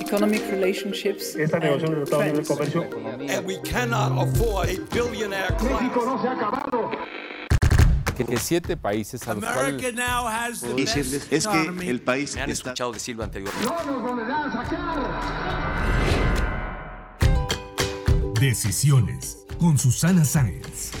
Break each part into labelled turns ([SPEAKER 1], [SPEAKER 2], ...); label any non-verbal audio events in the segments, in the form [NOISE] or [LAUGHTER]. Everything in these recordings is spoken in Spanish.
[SPEAKER 1] economic relationships.
[SPEAKER 2] Esta negociación de tratado de comercio.
[SPEAKER 3] And we cannot afford a billionaire
[SPEAKER 2] México
[SPEAKER 3] class.
[SPEAKER 2] no se ha acabado.
[SPEAKER 4] que, siete países a los
[SPEAKER 3] America
[SPEAKER 4] cuales
[SPEAKER 3] now has the
[SPEAKER 5] decirles
[SPEAKER 3] best
[SPEAKER 5] es que el país
[SPEAKER 6] Me han
[SPEAKER 5] está
[SPEAKER 6] escuchado decirlo anteriormente.
[SPEAKER 2] No nos volverán a sacar.
[SPEAKER 7] Decisiones con Susana Sáenz.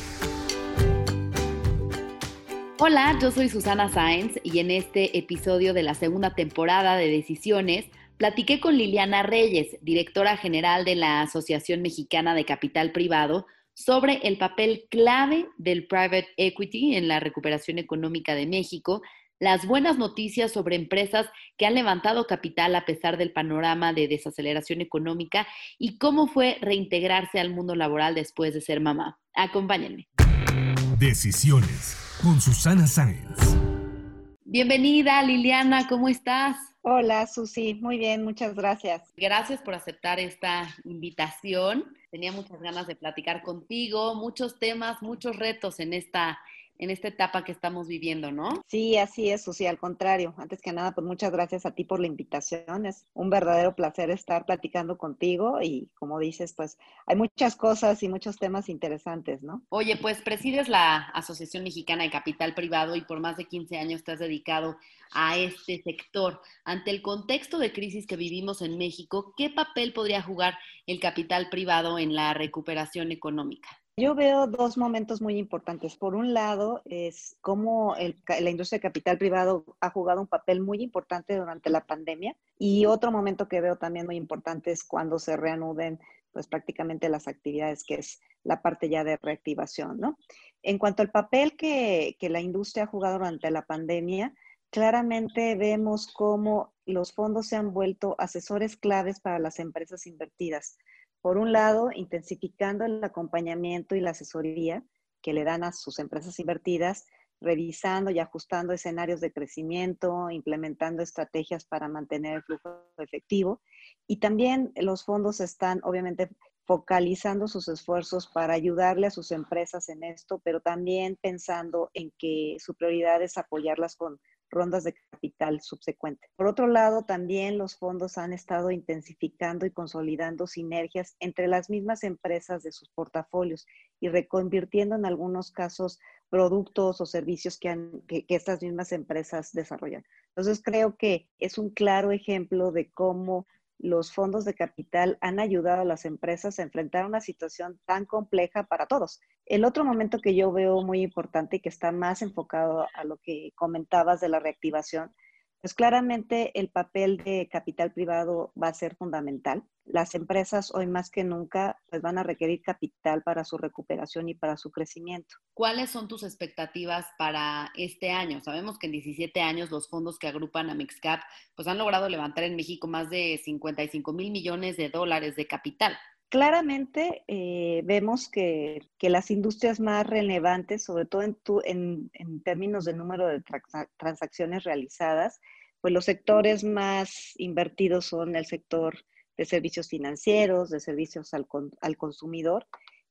[SPEAKER 8] Hola, yo soy Susana Sáenz y en este episodio de la segunda temporada de Decisiones platiqué con Liliana Reyes, directora general de la Asociación Mexicana de Capital Privado, sobre el papel clave del private equity en la recuperación económica de México, las buenas noticias sobre empresas que han levantado capital a pesar del panorama de desaceleración económica y cómo fue reintegrarse al mundo laboral después de ser mamá. Acompáñenme.
[SPEAKER 7] Decisiones con Susana Sáenz.
[SPEAKER 8] Bienvenida, Liliana, ¿cómo estás?
[SPEAKER 9] Hola, Susi. Muy bien, muchas gracias.
[SPEAKER 8] Gracias por aceptar esta invitación. Tenía muchas ganas de platicar contigo, muchos temas, muchos retos en esta, en esta etapa que estamos viviendo, ¿no?
[SPEAKER 9] Sí, así es, Susi. Al contrario, antes que nada, pues muchas gracias a ti por la invitación. Es un verdadero placer estar platicando contigo y como dices, pues hay muchas cosas y muchos temas interesantes, ¿no?
[SPEAKER 8] Oye, pues presides la Asociación Mexicana de Capital Privado y por más de 15 años te has dedicado a este sector. Ante el contexto de crisis que vivimos en México, ¿qué papel podría jugar el capital privado en la recuperación económica?
[SPEAKER 9] Yo veo dos momentos muy importantes. Por un lado, es cómo la industria de capital privado ha jugado un papel muy importante durante la pandemia. Y otro momento que veo también muy importante es cuando se reanuden pues prácticamente las actividades, que es la parte ya de reactivación, ¿no? En cuanto al papel que, que la industria ha jugado durante la pandemia, claramente vemos cómo los fondos se han vuelto asesores claves para las empresas invertidas por un lado, intensificando el acompañamiento y la asesoría que le dan a sus empresas invertidas, revisando y ajustando escenarios de crecimiento, implementando estrategias para mantener el flujo efectivo. Y también los fondos están, obviamente, focalizando sus esfuerzos para ayudarle a sus empresas en esto, pero también pensando en que su prioridad es apoyarlas con rondas de capital subsecuente. Por otro lado, también los fondos han estado intensificando y consolidando sinergias entre las mismas empresas de sus portafolios y reconvirtiendo en algunos casos productos o servicios que, han, que, que estas mismas empresas desarrollan. Entonces, creo que es un claro ejemplo de cómo los fondos de capital han ayudado a las empresas a enfrentar una situación tan compleja para todos. El otro momento que yo veo muy importante y que está más enfocado a lo que comentabas de la reactivación, pues claramente el papel de capital privado va a ser fundamental. Las empresas hoy más que nunca pues van a requerir capital para su recuperación y para su crecimiento.
[SPEAKER 8] ¿Cuáles son tus expectativas para este año? Sabemos que en 17 años los fondos que agrupan a Mexcap pues han logrado levantar en México más de 55 mil millones de dólares de capital.
[SPEAKER 9] Claramente eh, vemos que, que, las industrias más relevantes, sobre todo en, tu, en, términos de número de trans transacciones realizadas, pues los sectores más invertidos son el sector de servicios financieros, de servicios al, al consumidor,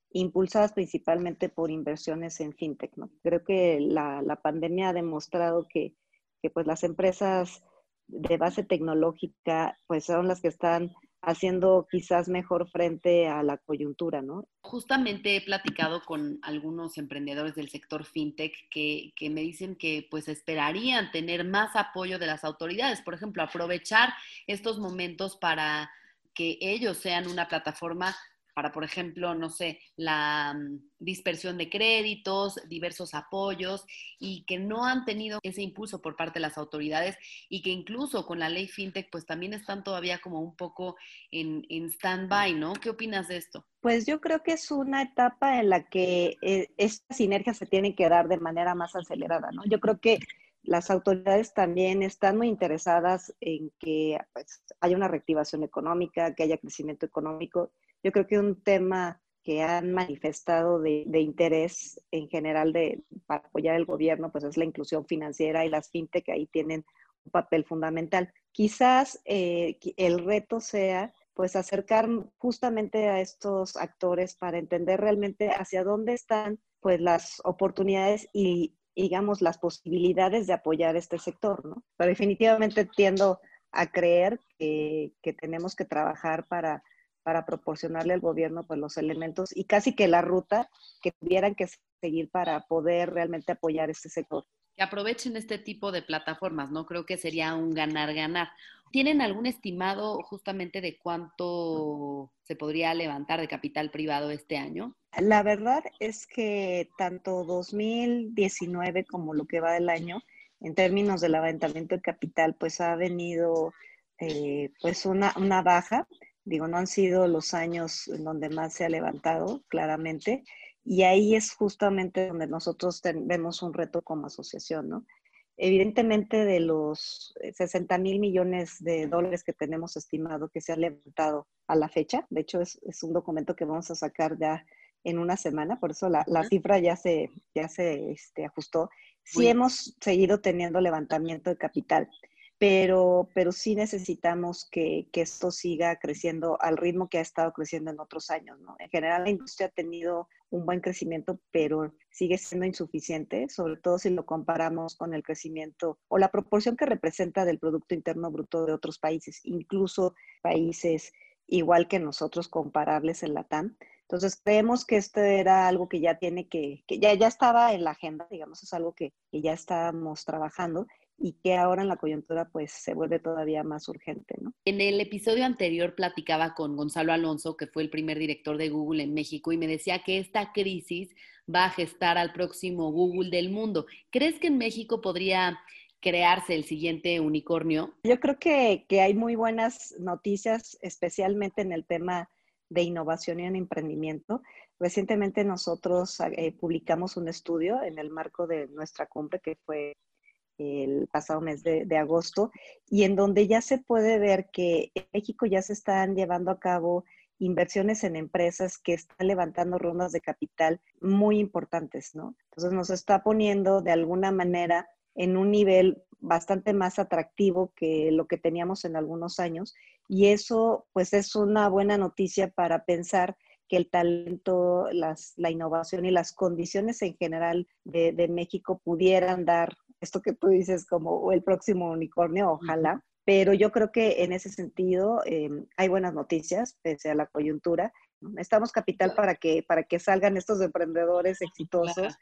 [SPEAKER 9] impulsadas principalmente por inversiones en fintech. Creo que la, la, pandemia ha demostrado que, que pues las empresas de base tecnológica pues son las que están haciendo quizás mejor frente a la coyuntura, ¿no?
[SPEAKER 8] Justamente he platicado con algunos emprendedores del sector fintech que, que, me dicen que pues esperarían tener más apoyo de las autoridades, por ejemplo, aprovechar estos momentos para que ellos sean una plataforma para, por ejemplo, no sé, la um, dispersión de créditos, diversos apoyos y que no han tenido ese impulso por parte de las autoridades y que incluso con la ley FinTech pues también están todavía como un poco en, en stand-by, ¿no? ¿Qué opinas de esto?
[SPEAKER 9] Pues yo creo que es una etapa en la que eh, estas sinergias se tienen que dar de manera más acelerada, ¿no? Yo creo que las autoridades también están muy interesadas en que pues, haya una reactivación económica, que haya crecimiento económico. Yo creo que un tema que han manifestado de, interés en general de, para apoyar el gobierno, pues es la inclusión financiera y las fintech ahí tienen un papel fundamental. Quizás eh, el reto sea pues acercar justamente a estos actores para entender realmente hacia dónde están pues las oportunidades y digamos las posibilidades de apoyar este sector, ¿no? Pero definitivamente tiendo a creer que, que tenemos que trabajar para, para proporcionarle al gobierno pues, los elementos y casi que la ruta que tuvieran que seguir para poder realmente apoyar este sector.
[SPEAKER 8] Que aprovechen este tipo de plataformas, ¿no? Creo que sería un ganar-ganar. ¿Tienen algún estimado justamente de cuánto se podría levantar de capital privado este año?
[SPEAKER 9] La verdad es que tanto 2019 como lo que va del año, en términos de levantamiento de capital, pues ha venido eh, pues una, una baja. Digo, no han sido los años en donde más se ha levantado, claramente. Y ahí es justamente donde nosotros vemos un reto como asociación, ¿no? Evidentemente, de los 60 mil millones de dólares que tenemos estimado que se han levantado a la fecha, de hecho es, es un documento que vamos a sacar ya en una semana, por eso la, la cifra ya se, ya se este, ajustó. Sí hemos seguido teniendo levantamiento de capital, pero, pero sí necesitamos que, que, esto siga creciendo al ritmo que ha estado creciendo en otros años. ¿no? En general, la industria ha tenido un buen crecimiento, pero sigue siendo insuficiente, sobre todo si lo comparamos con el crecimiento o la proporción que representa del Producto Interno Bruto de otros países, incluso países igual que nosotros comparables en la TAM. Entonces, creemos que esto era algo que ya tiene que, que ya, ya estaba en la agenda, digamos, es algo que, que ya estábamos trabajando y que ahora en la coyuntura pues se vuelve todavía más urgente, ¿no?
[SPEAKER 8] En el episodio anterior platicaba con Gonzalo Alonso, que fue el primer director de Google en México, y me decía que esta crisis va a gestar al próximo Google del mundo. ¿Crees que en México podría crearse el siguiente unicornio?
[SPEAKER 9] Yo creo que, que hay muy buenas noticias, especialmente en el tema de innovación y en emprendimiento. Recientemente nosotros eh, publicamos un estudio en el marco de nuestra cumbre que fue el pasado mes de, agosto y en donde ya se puede ver que en México ya se están llevando a cabo inversiones en empresas que están levantando rondas de capital muy importantes, ¿no? Entonces nos está poniendo de alguna manera en un nivel bastante más atractivo que lo que teníamos en algunos años y eso pues es una buena noticia para pensar que el talento, la innovación y las condiciones en general de, México pudieran dar esto que tú dices como el próximo unicornio, ojalá. Pero yo creo que en ese sentido eh, hay buenas noticias, pese a la coyuntura. Estamos capital para que, para que salgan estos emprendedores exitosos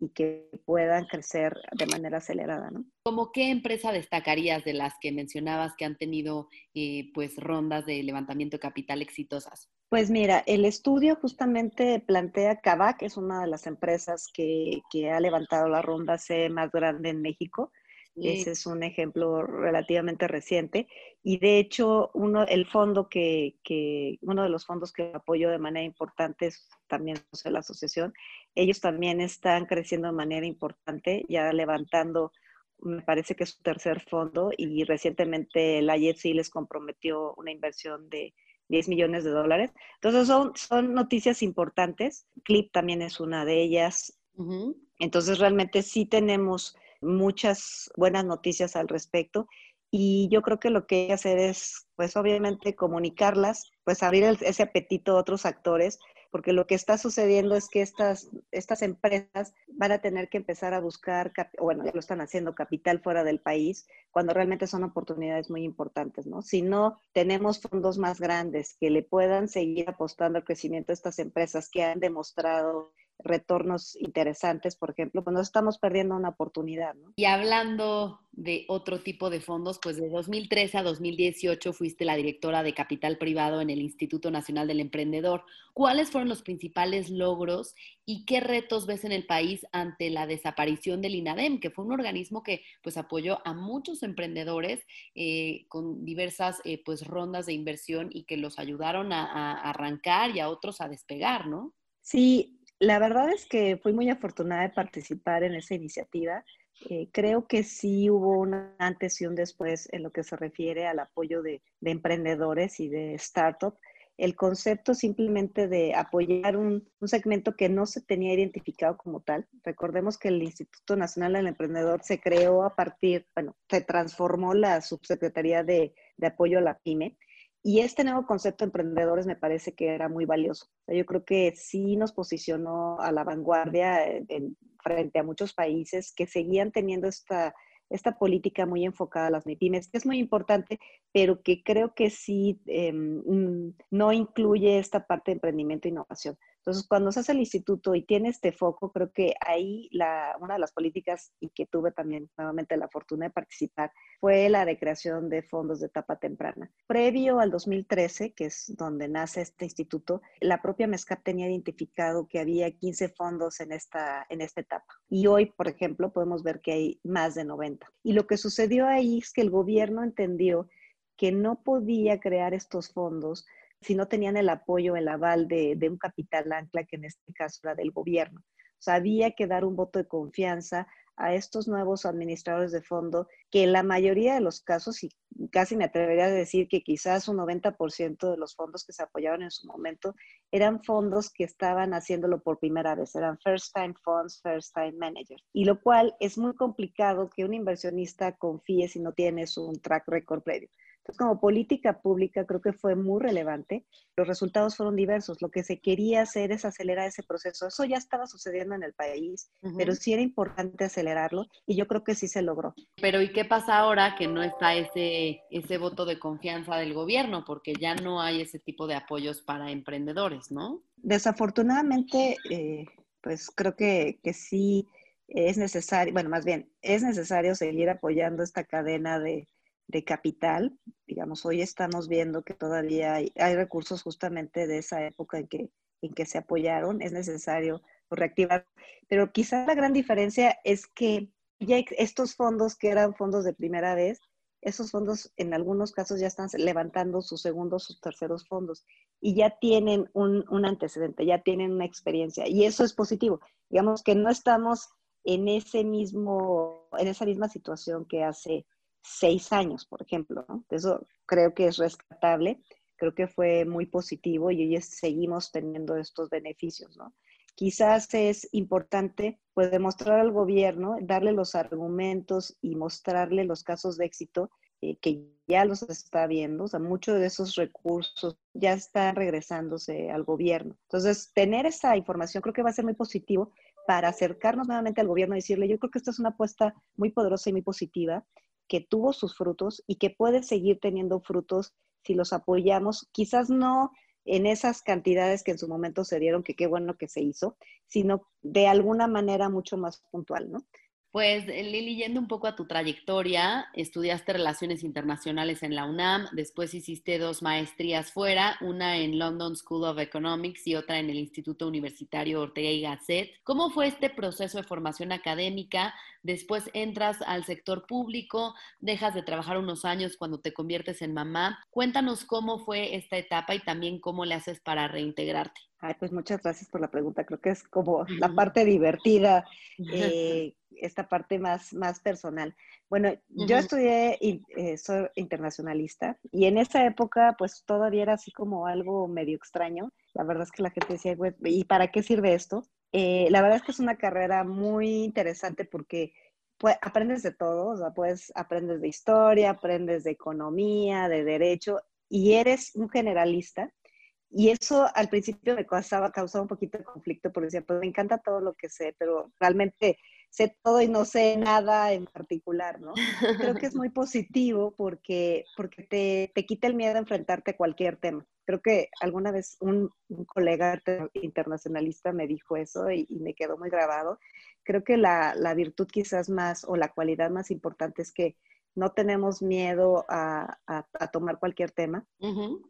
[SPEAKER 9] y que puedan crecer de manera acelerada, ¿no?
[SPEAKER 8] ¿Cómo qué empresa destacarías de las que mencionabas que han tenido eh, pues rondas de levantamiento de capital exitosas?
[SPEAKER 9] Pues mira, el estudio justamente plantea Kavak, es una de las empresas que, que ha levantado la ronda C más grande en México. Ese es un ejemplo relativamente reciente. Y de hecho, uno, el fondo que, que, uno de los fondos que apoyo de manera importante es también la asociación. Ellos también están creciendo de manera importante, ya levantando, me parece que es su tercer fondo, y recientemente la IETSI les comprometió una inversión de 10 millones de dólares. Entonces son, son noticias importantes. Clip también es una de ellas. Uh -huh. Entonces realmente sí tenemos muchas buenas noticias al respecto y yo creo que lo que hay que hacer es, pues obviamente comunicarlas, pues abrir el, ese apetito a otros actores, porque lo que está sucediendo es que estas, estas empresas van a tener que empezar a buscar, bueno, ya lo están haciendo, capital fuera del país, cuando realmente son oportunidades muy importantes, ¿no? Si no tenemos fondos más grandes que le puedan seguir apostando al crecimiento de estas empresas que han demostrado retornos interesantes, por ejemplo, pues nos estamos perdiendo una oportunidad. ¿no?
[SPEAKER 8] Y hablando de otro tipo de fondos, pues de 2013 a 2018 fuiste la directora de capital privado en el Instituto Nacional del Emprendedor. ¿Cuáles fueron los principales logros y qué retos ves en el país ante la desaparición del INADEM, que fue un organismo que pues apoyó a muchos emprendedores eh, con diversas eh, pues rondas de inversión y que los ayudaron a, a arrancar y a otros a despegar, ¿no?
[SPEAKER 9] Sí, la verdad es que fui muy afortunada de participar en esa iniciativa. Eh, creo que sí hubo un antes y un después en lo que se refiere al apoyo de, de emprendedores y de startups. El concepto simplemente de apoyar un, un, segmento que no se tenía identificado como tal. Recordemos que el Instituto Nacional del Emprendedor se creó a partir, bueno, se transformó la subsecretaría de, de apoyo a la pyme y este nuevo concepto de emprendedores me parece que era muy valioso. Yo creo que sí nos posicionó a la vanguardia en, frente a muchos países que seguían teniendo esta, esta política muy enfocada a las MIPIMES, que es muy importante, pero que creo que sí em, mm, no incluye esta parte de emprendimiento e innovación. Entonces, cuando se hace el instituto y tiene este foco, creo que ahí la, una de las políticas y que tuve también nuevamente la fortuna de participar fue la de creación de fondos de etapa temprana. Previo al 2013, que es donde nace este instituto, la propia MESCAP tenía identificado que había 15 fondos en esta, en esta etapa. Y hoy, por ejemplo, podemos ver que hay más de 90. Y lo que sucedió ahí es que el gobierno entendió que no podía crear estos fondos si no tenían el apoyo, el aval de, un capital ancla, que en este caso era del gobierno. O había que dar un voto de confianza a estos nuevos administradores de fondo, que en la mayoría de los casos, y casi me atrevería a decir que quizás un 90% de los fondos que se apoyaban en su momento, eran fondos que estaban haciéndolo por primera vez, eran first time funds, first time managers, y lo cual es muy complicado que un inversionista confíe si no tienes un track record previo. Entonces, como política pública, creo que fue muy relevante. Los resultados fueron diversos. Lo que se quería hacer es acelerar ese proceso. Eso ya estaba sucediendo en el país, pero sí era importante acelerarlo y yo creo que sí se logró.
[SPEAKER 8] Pero ¿y qué pasa ahora que no está ese, ese voto de confianza del gobierno? Porque ya no hay ese tipo de apoyos para emprendedores, ¿no?
[SPEAKER 9] Desafortunadamente, eh, pues creo que, que sí es necesario, bueno, más bien, es necesario seguir apoyando esta cadena de de capital. Digamos, hoy estamos viendo que todavía hay, recursos justamente de esa época en que, en que se apoyaron. Es necesario reactivar. Pero quizás la gran diferencia es que ya estos fondos que eran fondos de primera vez, esos fondos en algunos casos ya están levantando sus segundos, sus terceros fondos y ya tienen un, un, antecedente, ya tienen una experiencia y eso es positivo. Digamos que no estamos en ese mismo, en esa misma situación que hace seis años, por ejemplo. ¿no? Eso creo que es rescatable, creo que fue muy positivo y hoy seguimos teniendo estos beneficios. ¿no? Quizás es importante pues, demostrar al gobierno, darle los argumentos y mostrarle los casos de éxito eh, que ya los está viendo, o sea, muchos de esos recursos ya están regresándose al gobierno. Entonces, tener esa información creo que va a ser muy positivo para acercarnos nuevamente al gobierno y decirle, yo creo que esta es una apuesta muy poderosa y muy positiva que tuvo sus frutos y que puede seguir teniendo frutos si los apoyamos, quizás no en esas cantidades que en su momento se dieron, que qué bueno que se hizo, sino de alguna manera mucho más puntual, ¿no?
[SPEAKER 8] Pues eh, Lili, yendo un poco a tu trayectoria, estudiaste relaciones internacionales en la UNAM, después hiciste dos maestrías fuera, una en London School of Economics y otra en el Instituto Universitario Ortega y Gasset. ¿Cómo fue este proceso de formación académica? Después entras al sector público, dejas de trabajar unos años cuando te conviertes en mamá. Cuéntanos cómo fue esta etapa y también cómo le haces para reintegrarte.
[SPEAKER 9] Ay, pues muchas gracias por la pregunta. Creo que es como la parte divertida, [LAUGHS] eh, esta parte más, más personal. Bueno, yo estudié, eh, soy internacionalista y en esa época pues todavía era así como algo medio extraño. La verdad es que la gente decía, ¿y para qué sirve esto? Eh, la verdad es que es una carrera muy interesante porque pues, aprendes de todo, o sea, pues aprendes de historia, aprendes de economía, de derecho y eres un generalista y eso al principio me causaba, causaba un poquito de conflicto porque decía, pues me encanta todo lo que sé, pero realmente sé todo y no sé nada en particular, ¿no? Creo que es muy positivo porque, porque te, te quita el miedo a enfrentarte a cualquier tema. Creo que alguna vez un, colega internacionalista me dijo eso y, y, me quedó muy grabado. Creo que la, la virtud quizás más o la cualidad más importante es que no tenemos miedo a, tomar cualquier tema,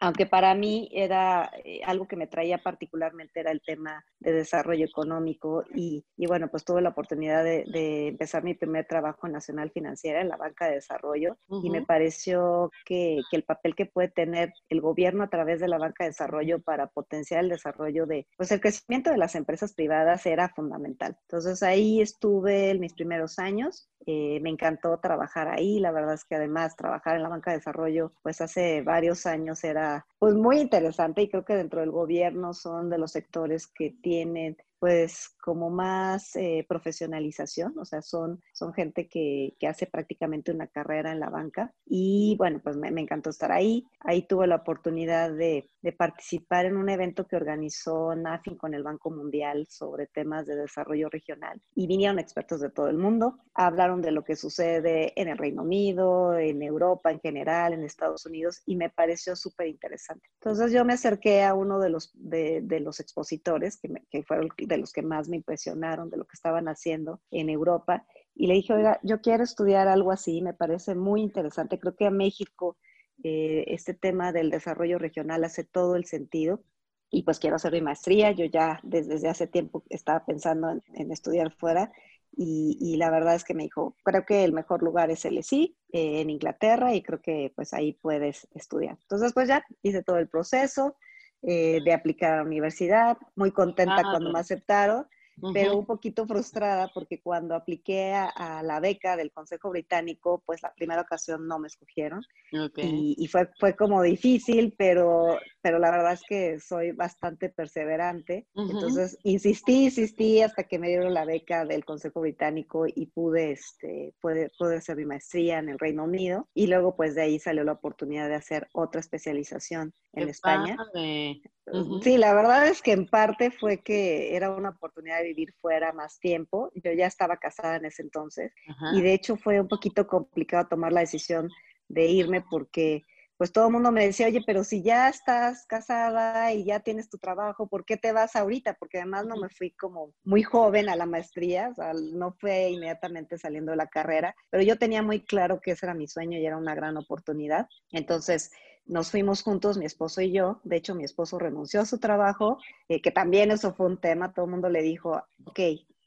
[SPEAKER 9] aunque para mí era eh, algo que me traía particularmente era el tema de desarrollo económico y, bueno, pues tuve la oportunidad de, empezar mi primer trabajo en Nacional Financiera en la banca de desarrollo y me pareció que, el papel que puede tener el gobierno a través de la banca de desarrollo para potenciar el desarrollo de, pues el crecimiento de las empresas privadas era fundamental. Entonces ahí estuve en mis primeros años, eh, me encantó trabajar ahí, la verdad es que además trabajar en la banca de desarrollo, pues hace varios años era pues muy interesante y creo que dentro del gobierno son de los sectores que tienen pues como más eh, profesionalización, o sea, son, son gente que, que, hace prácticamente una carrera en la banca y bueno, pues me, me encantó estar ahí. Ahí tuve la oportunidad de, de, participar en un evento que organizó NAFIN con el Banco Mundial sobre temas de desarrollo regional y vinieron expertos de todo el mundo, hablaron de lo que sucede en el Reino Unido, en Europa en general, en Estados Unidos y me pareció súper interesante. Entonces yo me acerqué a uno de los, de, de los expositores que, me, que fueron de los que más me impresionaron de lo que estaban haciendo en Europa. Y le dije, oiga, yo quiero estudiar algo así, me parece muy interesante. Creo que a México eh, este tema del desarrollo regional hace todo el sentido. Y pues quiero hacer mi maestría. Yo ya desde, desde hace tiempo estaba pensando en, en estudiar fuera. Y, y, la verdad es que me dijo, creo que el mejor lugar es el ESI eh, en Inglaterra y creo que pues ahí puedes estudiar. Entonces pues ya hice todo el proceso, eh, de aplicar a la universidad, muy contenta ah, cuando me aceptaron. Pero un poquito frustrada porque cuando apliqué a, a, la beca del Consejo Británico, pues la primera ocasión no me escogieron okay. y, y, fue, fue como difícil, pero, pero la verdad es que soy bastante perseverante, uh -huh. entonces insistí, insistí hasta que me dieron la beca del Consejo Británico y pude, este, pude, pude hacer mi maestría en el Reino Unido y luego pues de ahí salió la oportunidad de hacer otra especialización en Qué España. Padre. Uh -huh. Sí, la verdad es que en parte fue que era una oportunidad de vivir fuera más tiempo. Yo ya estaba casada en ese entonces uh -huh. y de hecho fue un poquito complicado tomar la decisión de irme porque pues todo el mundo me decía, oye, pero si ya estás casada y ya tienes tu trabajo, ¿por qué te vas ahorita? Porque además no me fui como muy joven a la maestría, o sea, no fue inmediatamente saliendo de la carrera, pero yo tenía muy claro que ese era mi sueño y era una gran oportunidad. Entonces, nos fuimos juntos, mi esposo y yo. De hecho, mi esposo renunció a su trabajo, eh, que también eso fue un tema. Todo el mundo le dijo, ok,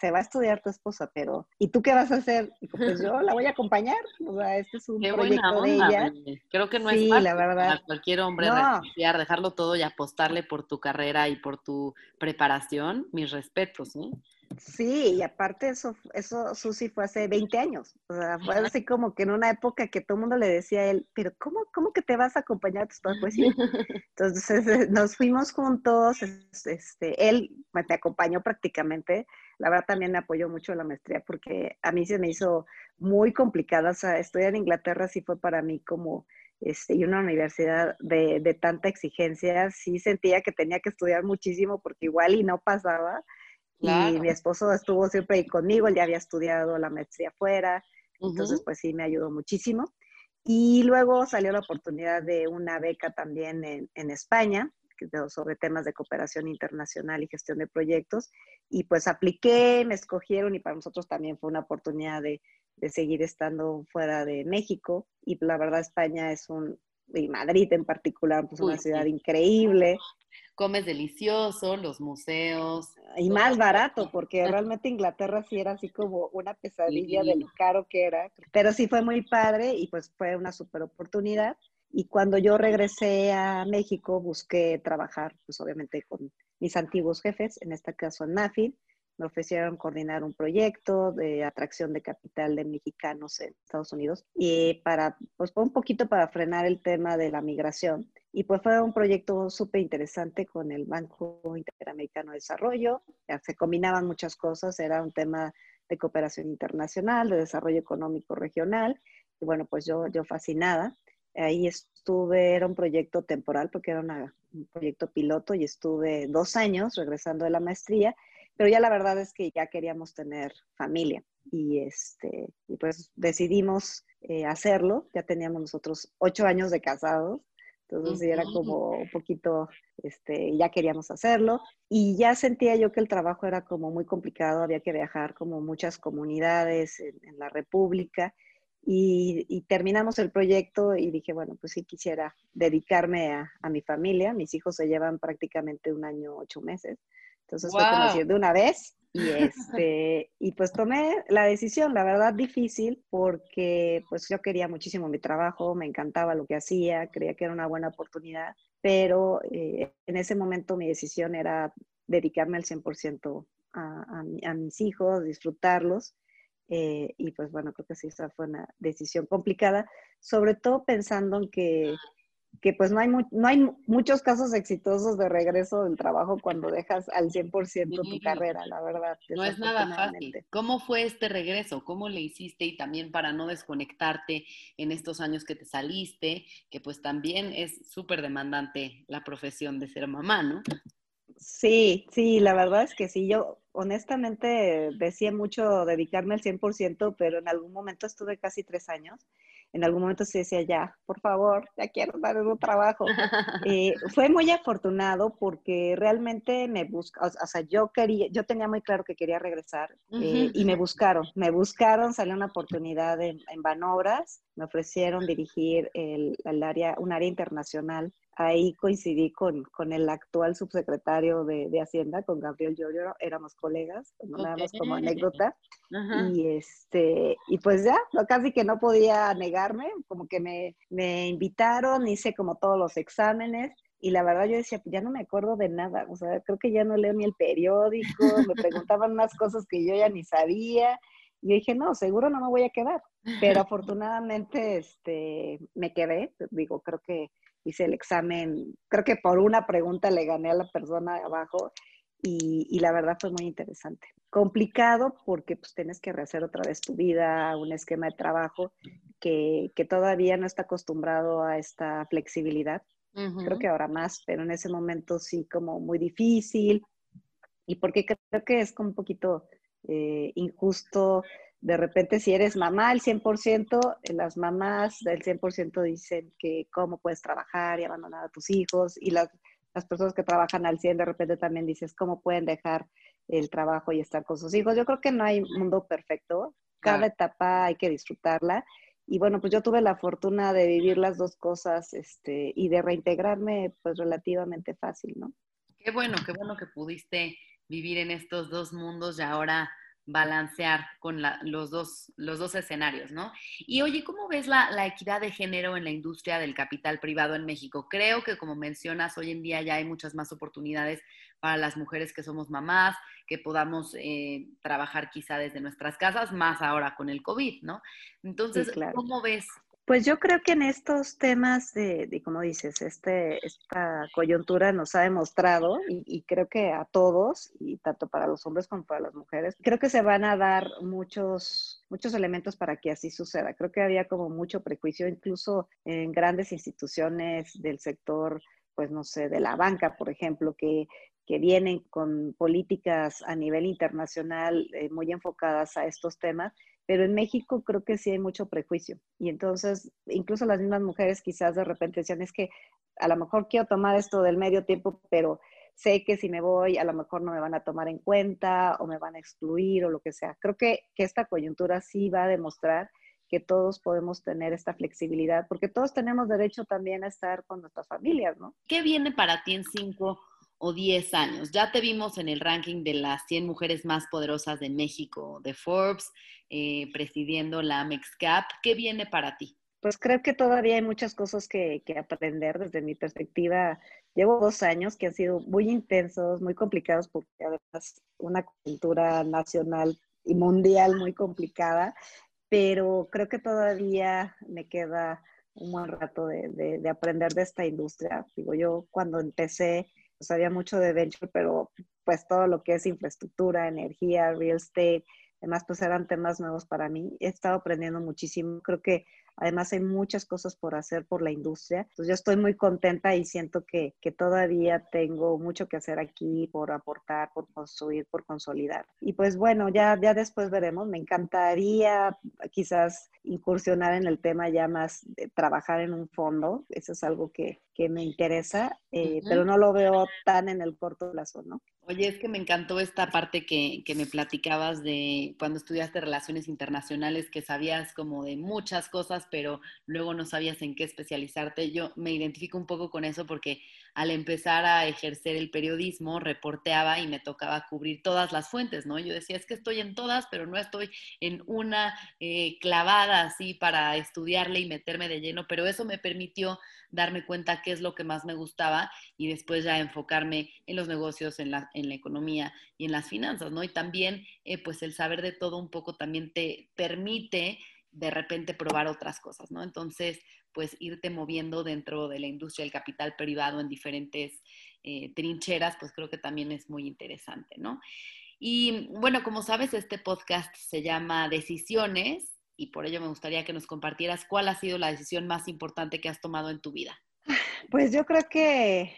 [SPEAKER 9] se va a estudiar tu esposa, pero ¿y tú qué vas a hacer? Dijo, pues yo la voy a acompañar. O sea, este es un qué proyecto onda, de ella.
[SPEAKER 8] Creo que no
[SPEAKER 9] sí,
[SPEAKER 8] es fácil
[SPEAKER 9] la verdad.
[SPEAKER 8] a cualquier hombre no. renunciar, dejarlo todo y apostarle por tu carrera y por tu preparación. Mis respetos, ¿no?
[SPEAKER 9] Sí, y aparte eso, eso Susi fue hace 20 años. O sea, fue así como que en una época que todo el mundo le decía a él, pero ¿cómo, cómo que te vas a acompañar a tus Pues sí. [LAUGHS] Entonces nos fuimos juntos, este, él me acompañó prácticamente. La verdad también me apoyó mucho la maestría porque a mí se me hizo muy complicada. O sea, estudiar en Inglaterra sí fue para mí como, este, y una universidad de, de tanta exigencia, sí sentía que tenía que estudiar muchísimo porque igual y no pasaba. Claro. Y mi esposo estuvo siempre ahí conmigo, él ya había estudiado la maestría afuera, uh -huh. entonces pues sí me ayudó muchísimo. Y luego salió la oportunidad de una beca también en, en España, sobre temas de cooperación internacional y gestión de proyectos, y pues apliqué, me escogieron y para nosotros también fue una oportunidad de, de seguir estando fuera de México, y la verdad España es un, y Madrid en particular, pues Uy, una ciudad sí. increíble.
[SPEAKER 8] Comes delicioso, los museos.
[SPEAKER 9] Y más barato, porque realmente Inglaterra sí era así como una pesadilla sí. de lo caro que era. Pero sí fue muy padre y pues fue una super oportunidad. Y cuando yo regresé a México, busqué trabajar, pues obviamente con mis antiguos jefes, en este caso en NAFIN, me ofrecieron coordinar un proyecto de atracción de capital de mexicanos en Estados Unidos y para, pues un poquito para frenar el tema de la migración. Y pues fue un proyecto súper interesante con el Banco Interamericano de Desarrollo. Se combinaban muchas cosas, era un tema de cooperación internacional, de desarrollo económico regional. Y bueno, pues yo, yo fascinada. Ahí estuve, era un proyecto temporal porque era un proyecto piloto y estuve dos años regresando de la maestría pero ya la verdad es que ya queríamos tener familia y, este, y pues decidimos eh, hacerlo. Ya teníamos nosotros ocho años de casados, entonces uh -huh. era como un poquito, este, ya queríamos hacerlo y ya sentía yo que el trabajo era como muy complicado, había que viajar como muchas comunidades en, en la República. Y, y, terminamos el proyecto y dije, bueno, pues sí quisiera dedicarme a, a mi familia. Mis hijos se llevan prácticamente un año, ocho meses. Entonces wow. fue decir de una vez y [LAUGHS] este y pues tomé la decisión, la verdad difícil porque pues yo quería muchísimo mi trabajo, me encantaba lo que hacía, creía que era una buena oportunidad, pero eh, en ese momento mi decisión era dedicarme al 100% a, a, a, mis hijos, disfrutarlos. Eh, y pues bueno, creo que sí, esa fue una decisión complicada, sobre todo pensando en que que pues no hay, no hay muchos casos exitosos de regreso del trabajo cuando dejas al 100% tu carrera, la verdad.
[SPEAKER 8] No es nada fácil. ¿Cómo fue este regreso? ¿Cómo le hiciste? Y también para no desconectarte en estos años que te saliste, que pues también es súper demandante la profesión de ser mamá, ¿no?
[SPEAKER 9] Sí, sí, la verdad es que sí. Yo honestamente decía mucho dedicarme al 100%, pero en algún momento estuve casi tres años en algún momento se decía, ya, por favor, ya quiero dar un trabajo. [LAUGHS] Eh, fue muy afortunado porque realmente me busca, o, sea, yo quería, yo tenía muy claro que quería regresar eh, y me buscaron, me buscaron, salió una oportunidad en, en Banobras, me ofrecieron dirigir el, el área, un área internacional ahí coincidí con, con el actual subsecretario de, de, Hacienda, con Gabriel Giorgio, éramos colegas, nada más como anécdota. Y este, y pues ya, casi que no podía negarme, como que me, me invitaron, hice como todos los exámenes. Y la verdad yo decía, ya no me acuerdo de nada, o sea, creo que ya no leo ni el periódico, me preguntaban unas cosas que yo ya ni sabía, y yo dije, no, seguro no me voy a quedar. Pero [LAUGHS] afortunadamente este, me quedé, digo, creo que hice el examen, creo que por una pregunta le gané a la persona de abajo y, la verdad fue muy interesante. Complicado porque pues tienes que rehacer otra vez tu vida, un esquema de trabajo que, que todavía no está acostumbrado a esta flexibilidad. Creo que ahora más, pero en ese momento sí como muy difícil y porque creo que es como un poquito eh, injusto de repente si eres mamá al 100%, eh, las mamás del 100% dicen que cómo puedes trabajar y abandonar a tus hijos y las, las personas que trabajan al 100 de repente también dices cómo pueden dejar el trabajo y estar con sus hijos. Yo creo que no hay mundo perfecto, cada etapa hay que disfrutarla y bueno, pues yo tuve la fortuna de vivir las dos cosas este, y de reintegrarme pues relativamente fácil, ¿no?
[SPEAKER 8] Qué bueno, qué bueno que pudiste vivir en estos dos mundos y ahora balancear con los, dos, los dos escenarios, ¿no? Y oye, ¿cómo ves la, equidad de género en la industria del capital privado en México? Creo que como mencionas, hoy en día ya hay muchas más oportunidades para las mujeres que somos mamás, que podamos eh, trabajar quizá desde nuestras casas, más ahora con el COVID, ¿no? Entonces, ¿cómo ves
[SPEAKER 9] pues yo creo que en estos temas de, como dices, este, esta coyuntura nos ha demostrado, y, creo que a todos, y tanto para los hombres como para las mujeres, creo que se van a dar muchos, muchos elementos para que así suceda. Creo que había como mucho prejuicio, incluso en grandes instituciones del sector, pues no sé, de la banca, por ejemplo, que que vienen con políticas a nivel internacional eh, muy enfocadas a estos temas pero en México creo que sí hay mucho prejuicio. Y entonces, incluso las mismas mujeres quizás de repente decían, es que a lo mejor quiero tomar esto del medio tiempo, pero sé que si me voy, a lo mejor no me van a tomar en cuenta o me van a excluir o lo que sea. Creo que, que esta coyuntura sí va a demostrar que todos podemos tener esta flexibilidad, porque todos tenemos derecho también a estar con nuestras familias, ¿no?
[SPEAKER 8] ¿Qué viene para ti en cinco o 10 años. Ya te vimos en el ranking de las 100 mujeres más poderosas de México, de Forbes, eh, presidiendo la MEXCAP. ¿Qué viene para ti?
[SPEAKER 9] Pues creo que todavía hay muchas cosas que, que, aprender desde mi perspectiva. Llevo dos años que han sido muy intensos, muy complicados, porque además una cultura nacional y mundial muy complicada, pero creo que todavía me queda un buen rato de, de aprender de esta industria. Digo, yo cuando empecé sabía mucho de venture, pero pues todo lo que es infraestructura, energía, real estate, además pues eran temas nuevos para mí. He estado aprendiendo muchísimo. Creo que Además, hay muchas cosas por hacer por la industria. Entonces, yo estoy muy contenta y siento que, que, todavía tengo mucho que hacer aquí por aportar, por construir, por consolidar. Y pues bueno, ya, ya después veremos. Me encantaría quizás incursionar en el tema ya más de trabajar en un fondo. Eso es algo que, que me interesa, eh, pero no lo veo tan en el corto plazo, ¿no?
[SPEAKER 8] Oye, es que me encantó esta parte que, que, me platicabas de cuando estudiaste relaciones internacionales, que sabías como de muchas cosas, pero luego no sabías en qué especializarte. Yo me identifico un poco con eso porque al empezar a ejercer el periodismo, reporteaba y me tocaba cubrir todas las fuentes, ¿no? Yo decía, es que estoy en todas, pero no estoy en una eh, clavada así para estudiarle y meterme de lleno, pero eso me permitió darme cuenta qué es lo que más me gustaba y después ya enfocarme en los negocios, en la, en la economía y en las finanzas, ¿no? Y también, eh, pues el saber de todo un poco también te permite de repente probar otras cosas, ¿no? Entonces, pues irte moviendo dentro de la industria del capital privado en diferentes eh, trincheras, pues creo que también es muy interesante, ¿no? Y bueno, como sabes, este podcast se llama Decisiones y por ello me gustaría que nos compartieras cuál ha sido la decisión más importante que has tomado en tu vida.
[SPEAKER 9] Pues yo creo que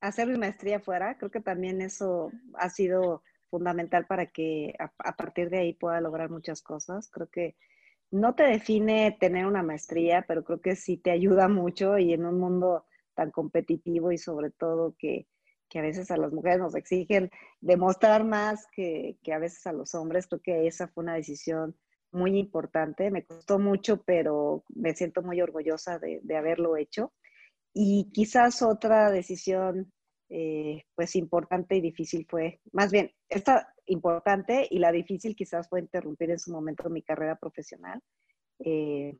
[SPEAKER 9] hacer mi maestría fuera, creo que también eso ha sido fundamental para que a, a, partir de ahí pueda lograr muchas cosas. Creo que no te define tener una maestría, pero creo que sí te ayuda mucho y en un mundo tan competitivo y sobre todo que, que a veces a las mujeres nos exigen demostrar más que, que, a veces a los hombres, creo que esa fue una decisión muy importante. Me costó mucho, pero me siento muy orgullosa de, de haberlo hecho. Y quizás otra decisión eh, pues importante y difícil fue, más bien, esta importante y la difícil quizás fue interrumpir en su momento mi carrera profesional. Eh,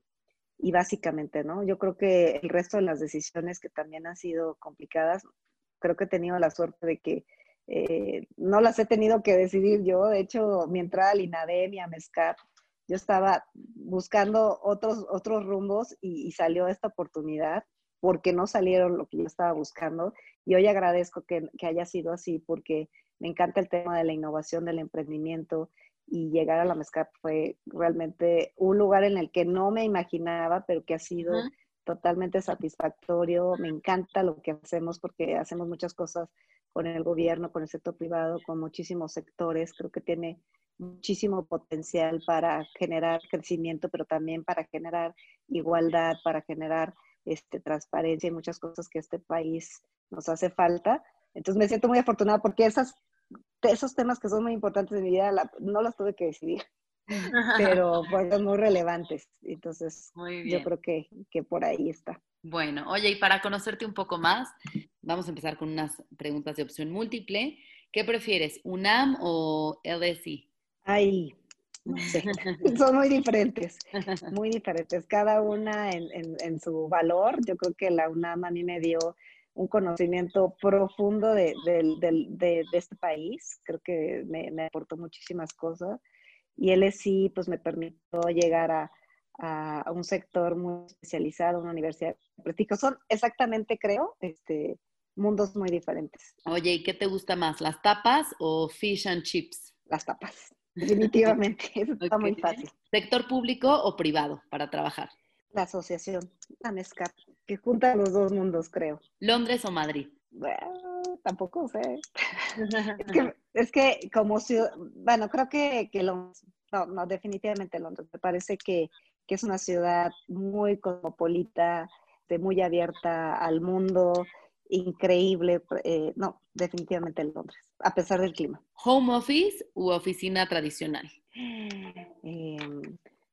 [SPEAKER 9] y básicamente, ¿no? Yo creo que el resto de las decisiones que también han sido complicadas, creo que he tenido la suerte de que eh, no las he tenido que decidir yo. De hecho, mi entrada al INADEM y a MESCAP, yo estaba buscando otros, otros rumbos y, y salió esta oportunidad porque no salieron lo que yo estaba buscando. Y hoy agradezco que, que, haya sido así porque me encanta el tema de la innovación, del emprendimiento y llegar a la MESCAP fue realmente un lugar en el que no me imaginaba, pero que ha sido uh -huh. totalmente satisfactorio. Me encanta lo que hacemos porque hacemos muchas cosas con el gobierno, con el sector privado, con muchísimos sectores. Creo que tiene muchísimo potencial para generar crecimiento, pero también para generar igualdad, para generar este, transparencia y muchas cosas que este país nos hace falta. Entonces me siento muy afortunada porque esas, esos temas que son muy importantes en mi vida la, no los tuve que decidir, [LAUGHS] pero fueron muy relevantes. Entonces muy yo creo que, que por ahí está.
[SPEAKER 8] Bueno, oye, y para conocerte un poco más, vamos a empezar con unas preguntas de opción múltiple. ¿Qué prefieres, UNAM o LSI?
[SPEAKER 9] Ay, no sé, [LAUGHS] [LAUGHS] son muy diferentes, muy diferentes, cada una en, en, en, su valor. Yo creo que la UNAM a mí me dio un conocimiento profundo de, de, de, de este país, creo que me, me, aportó muchísimas cosas y LSI pues me permitió llegar a, un sector muy especializado, una universidad Son exactamente, creo, este, mundos muy diferentes.
[SPEAKER 8] Oye, ¿y qué te gusta más, las tapas o fish and chips?
[SPEAKER 9] Las tapas. [LAUGHS] Definitivamente, eso está okay. muy fácil.
[SPEAKER 8] ¿Sector público o privado para trabajar?
[SPEAKER 9] La asociación, la MESCAP, que junta los dos mundos, creo.
[SPEAKER 8] ¿Londres o Madrid?
[SPEAKER 9] Bueno, tampoco sé. [LAUGHS] es, que, es que como ciudad, bueno, creo que, que Londres, no, no, definitivamente Londres. Me parece que, que es una ciudad muy cosmopolita, de muy abierta al mundo, increíble. Eh, no, definitivamente Londres, a pesar del clima.
[SPEAKER 8] ¿Home office u oficina tradicional?
[SPEAKER 9] Eh,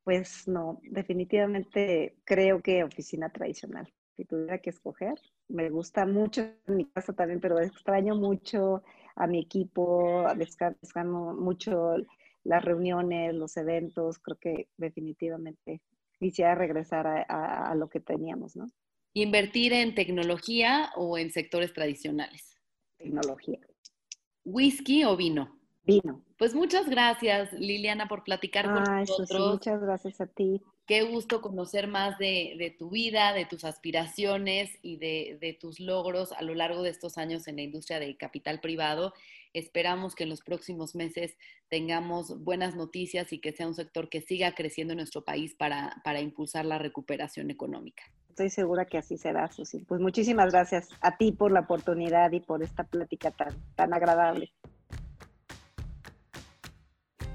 [SPEAKER 9] pues no, definitivamente creo que oficina tradicional. Si tuviera que escoger, me gusta mucho mi casa también, pero extraño mucho a mi equipo, extraño mucho las reuniones, los eventos. Creo que definitivamente quisiera regresar a, a, a lo que teníamos, ¿no?
[SPEAKER 8] ¿Invertir en tecnología o en sectores tradicionales?
[SPEAKER 9] Tecnología.
[SPEAKER 8] ¿Whisky o vino?
[SPEAKER 9] Vino.
[SPEAKER 8] Pues muchas gracias, Liliana, por platicar con nosotros.
[SPEAKER 9] Muchas gracias a ti.
[SPEAKER 8] Qué gusto conocer más de, de tu vida, de tus aspiraciones y de, de, tus logros a lo largo de estos años en la industria del capital privado. Esperamos que en los próximos meses tengamos buenas noticias y que sea un sector que siga creciendo en nuestro país para, para impulsar la recuperación económica.
[SPEAKER 9] Estoy segura que así será, Susi. Pues muchísimas gracias a ti por la oportunidad y por esta plática tan, tan agradable.